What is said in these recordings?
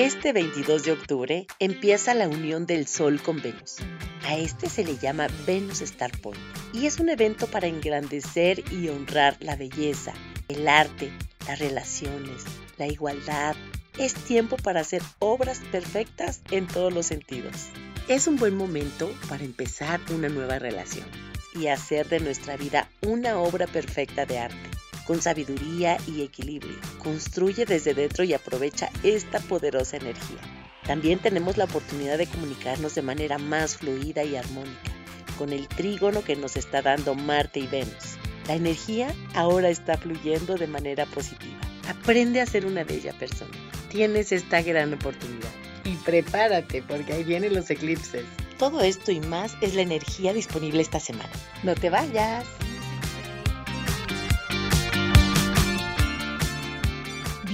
Este 22 de octubre empieza la unión del Sol con Venus. A este se le llama Venus Star Point y es un evento para engrandecer y honrar la belleza, el arte, las relaciones, la igualdad. Es tiempo para hacer obras perfectas en todos los sentidos. Es un buen momento para empezar una nueva relación y hacer de nuestra vida una obra perfecta de arte con sabiduría y equilibrio. Construye desde dentro y aprovecha esta poderosa energía. También tenemos la oportunidad de comunicarnos de manera más fluida y armónica con el trígono que nos está dando Marte y Venus. La energía ahora está fluyendo de manera positiva. Aprende a ser una bella persona. Tienes esta gran oportunidad. Y prepárate porque ahí vienen los eclipses. Todo esto y más es la energía disponible esta semana. No te vayas.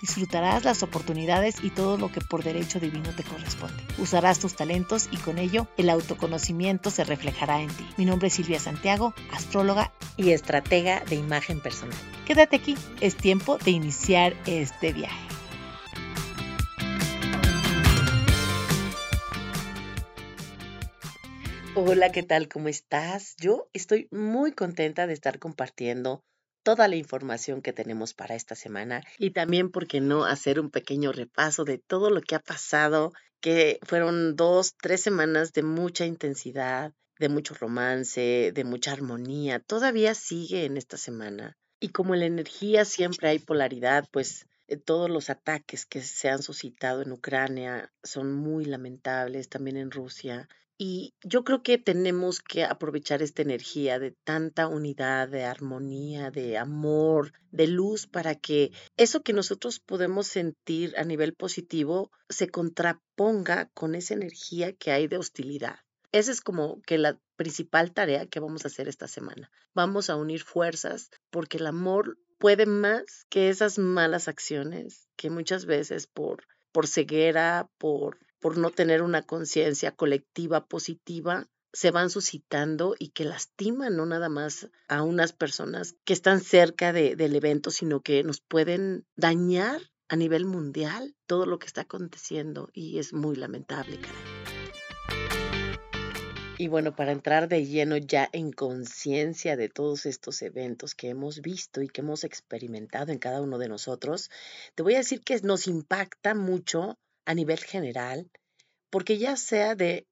Disfrutarás las oportunidades y todo lo que por derecho divino te corresponde. Usarás tus talentos y con ello el autoconocimiento se reflejará en ti. Mi nombre es Silvia Santiago, astróloga y estratega de imagen personal. Quédate aquí, es tiempo de iniciar este viaje. Hola, ¿qué tal? ¿Cómo estás? Yo estoy muy contenta de estar compartiendo toda la información que tenemos para esta semana y también, ¿por qué no?, hacer un pequeño repaso de todo lo que ha pasado, que fueron dos, tres semanas de mucha intensidad, de mucho romance, de mucha armonía. Todavía sigue en esta semana. Y como en la energía siempre hay polaridad, pues eh, todos los ataques que se han suscitado en Ucrania son muy lamentables, también en Rusia. Y yo creo que tenemos que aprovechar esta energía de tanta unidad, de armonía, de amor, de luz, para que eso que nosotros podemos sentir a nivel positivo se contraponga con esa energía que hay de hostilidad. Esa es como que la principal tarea que vamos a hacer esta semana. Vamos a unir fuerzas porque el amor puede más que esas malas acciones que muchas veces por, por ceguera, por por no tener una conciencia colectiva positiva, se van suscitando y que lastiman no nada más a unas personas que están cerca del evento, sino que nos pueden dañar a nivel mundial todo lo que está aconteciendo y es muy lamentable. Y bueno, para entrar de lleno ya en conciencia de todos estos eventos que hemos visto y que hemos experimentado en cada uno de nosotros, te voy a decir que nos impacta mucho a nivel general, porque ya sea de,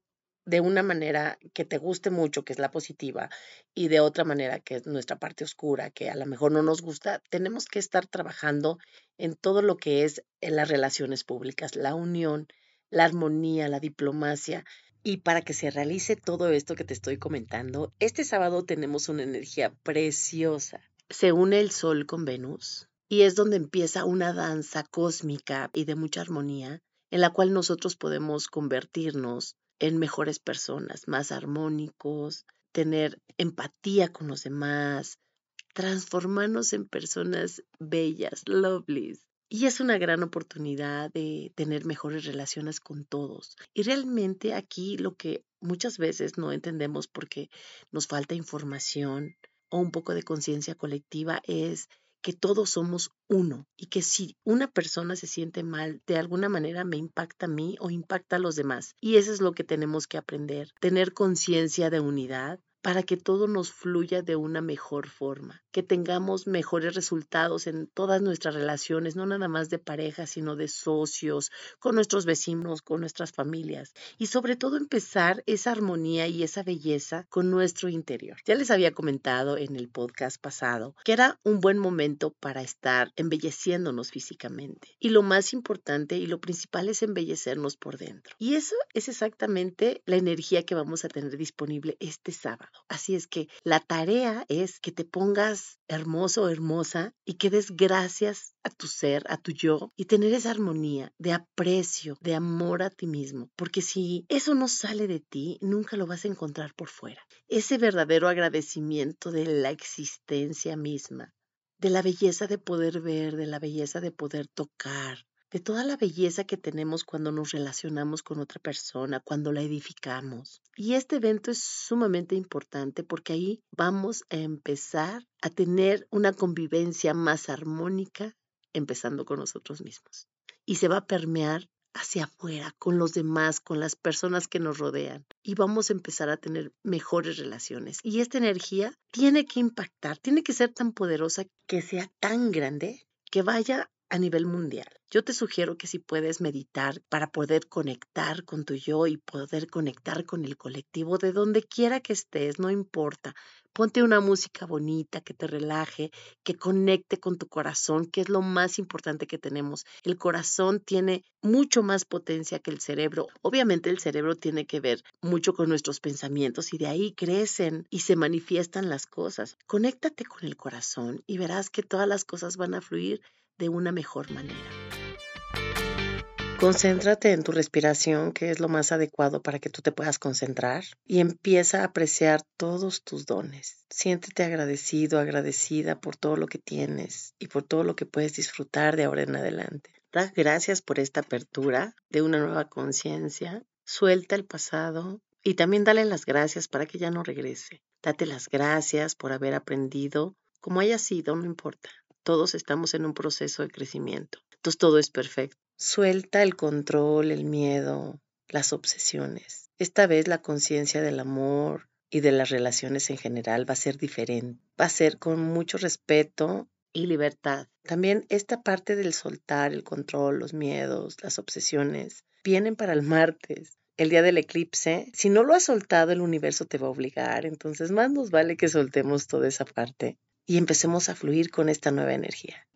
de una manera que te guste mucho, que es la positiva, y de otra manera, que es nuestra parte oscura, que a lo mejor no nos gusta, tenemos que estar trabajando en todo lo que es en las relaciones públicas, la unión, la armonía, la diplomacia. Y para que se realice todo esto que te estoy comentando, este sábado tenemos una energía preciosa. Se une el Sol con Venus y es donde empieza una danza cósmica y de mucha armonía en la cual nosotros podemos convertirnos en mejores personas, más armónicos, tener empatía con los demás, transformarnos en personas bellas, lovelies. Y es una gran oportunidad de tener mejores relaciones con todos. Y realmente aquí lo que muchas veces no entendemos porque nos falta información o un poco de conciencia colectiva es que todos somos uno y que si una persona se siente mal, de alguna manera me impacta a mí o impacta a los demás. Y eso es lo que tenemos que aprender, tener conciencia de unidad, para que todo nos fluya de una mejor forma, que tengamos mejores resultados en todas nuestras relaciones, no nada más de pareja, sino de socios, con nuestros vecinos, con nuestras familias y sobre todo empezar esa armonía y esa belleza con nuestro interior. Ya les había comentado en el podcast pasado que era un buen momento para estar embelleciéndonos físicamente y lo más importante y lo principal es embellecernos por dentro. Y eso es exactamente la energía que vamos a tener disponible este sábado. Así es que la tarea es que te pongas hermoso hermosa y que des gracias a tu ser, a tu yo y tener esa armonía de aprecio, de amor a ti mismo. Porque si eso no sale de ti, nunca lo vas a encontrar por fuera. Ese verdadero agradecimiento de la existencia misma, de la belleza de poder ver, de la belleza de poder tocar, de toda la belleza que tenemos cuando nos relacionamos con otra persona, cuando la edificamos. Y este evento es sumamente importante porque ahí vamos a empezar a tener una convivencia más armónica, empezando con nosotros mismos. Y se va a permear hacia afuera, con los demás, con las personas que nos rodean. Y vamos a empezar a tener mejores relaciones. Y esta energía tiene que impactar, tiene que ser tan poderosa que sea tan grande que vaya a nivel mundial. Yo te sugiero que si puedes meditar para poder conectar con tu yo y poder conectar con el colectivo de donde quiera que estés, no importa. Ponte una música bonita que te relaje, que conecte con tu corazón, que es lo más importante que tenemos. El corazón tiene mucho más potencia que el cerebro. Obviamente el cerebro tiene que ver mucho con nuestros pensamientos y de ahí crecen y se manifiestan las cosas. Conéctate con el corazón y verás que todas las cosas van a fluir de una mejor manera. Concéntrate en tu respiración, que es lo más adecuado para que tú te puedas concentrar, y empieza a apreciar todos tus dones. Siéntete agradecido, agradecida por todo lo que tienes y por todo lo que puedes disfrutar de ahora en adelante. Da gracias por esta apertura de una nueva conciencia. Suelta el pasado y también dale las gracias para que ya no regrese. Date las gracias por haber aprendido, como haya sido, no importa. Todos estamos en un proceso de crecimiento. Entonces todo es perfecto. Suelta el control, el miedo, las obsesiones. Esta vez la conciencia del amor y de las relaciones en general va a ser diferente. Va a ser con mucho respeto y libertad. También esta parte del soltar el control, los miedos, las obsesiones, vienen para el martes el día del eclipse, si no lo has soltado, el universo te va a obligar. Entonces, más nos vale que soltemos toda esa parte y empecemos a fluir con esta nueva energía.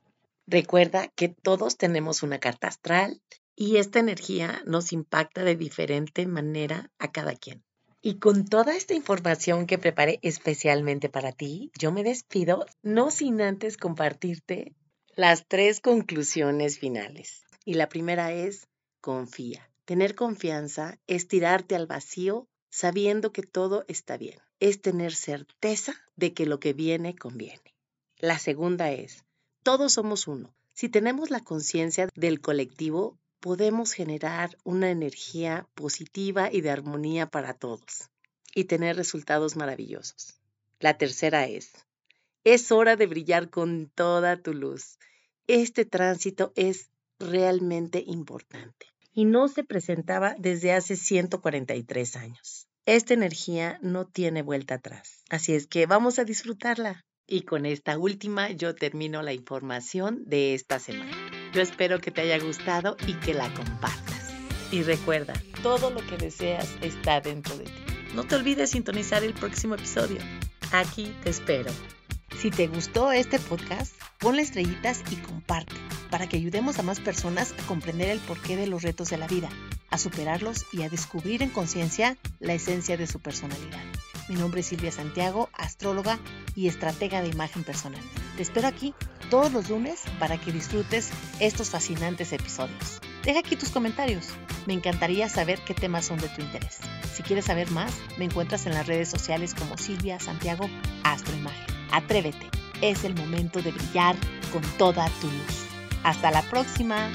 Recuerda que todos tenemos una carta astral y esta energía nos impacta de diferente manera a cada quien. Y con toda esta información que preparé especialmente para ti, yo me despido, no sin antes compartirte las tres conclusiones finales. Y la primera es, confía. Tener confianza es tirarte al vacío sabiendo que todo está bien. Es tener certeza de que lo que viene conviene. La segunda es, todos somos uno. Si tenemos la conciencia del colectivo, podemos generar una energía positiva y de armonía para todos y tener resultados maravillosos. La tercera es, es hora de brillar con toda tu luz. Este tránsito es realmente importante y no se presentaba desde hace 143 años. Esta energía no tiene vuelta atrás, así es que vamos a disfrutarla. Y con esta última yo termino la información de esta semana. Yo espero que te haya gustado y que la compartas. Y recuerda, todo lo que deseas está dentro de ti. No te olvides sintonizar el próximo episodio. Aquí te espero. Si te gustó este podcast, ponle estrellitas y comparte para que ayudemos a más personas a comprender el porqué de los retos de la vida, a superarlos y a descubrir en conciencia la esencia de su personalidad. Mi nombre es Silvia Santiago, astróloga y estratega de imagen personal. Te espero aquí todos los lunes para que disfrutes estos fascinantes episodios. Deja aquí tus comentarios. Me encantaría saber qué temas son de tu interés. Si quieres saber más, me encuentras en las redes sociales como Silvia Santiago Astroimagen. Atrévete, es el momento de brillar con toda tu luz. Hasta la próxima.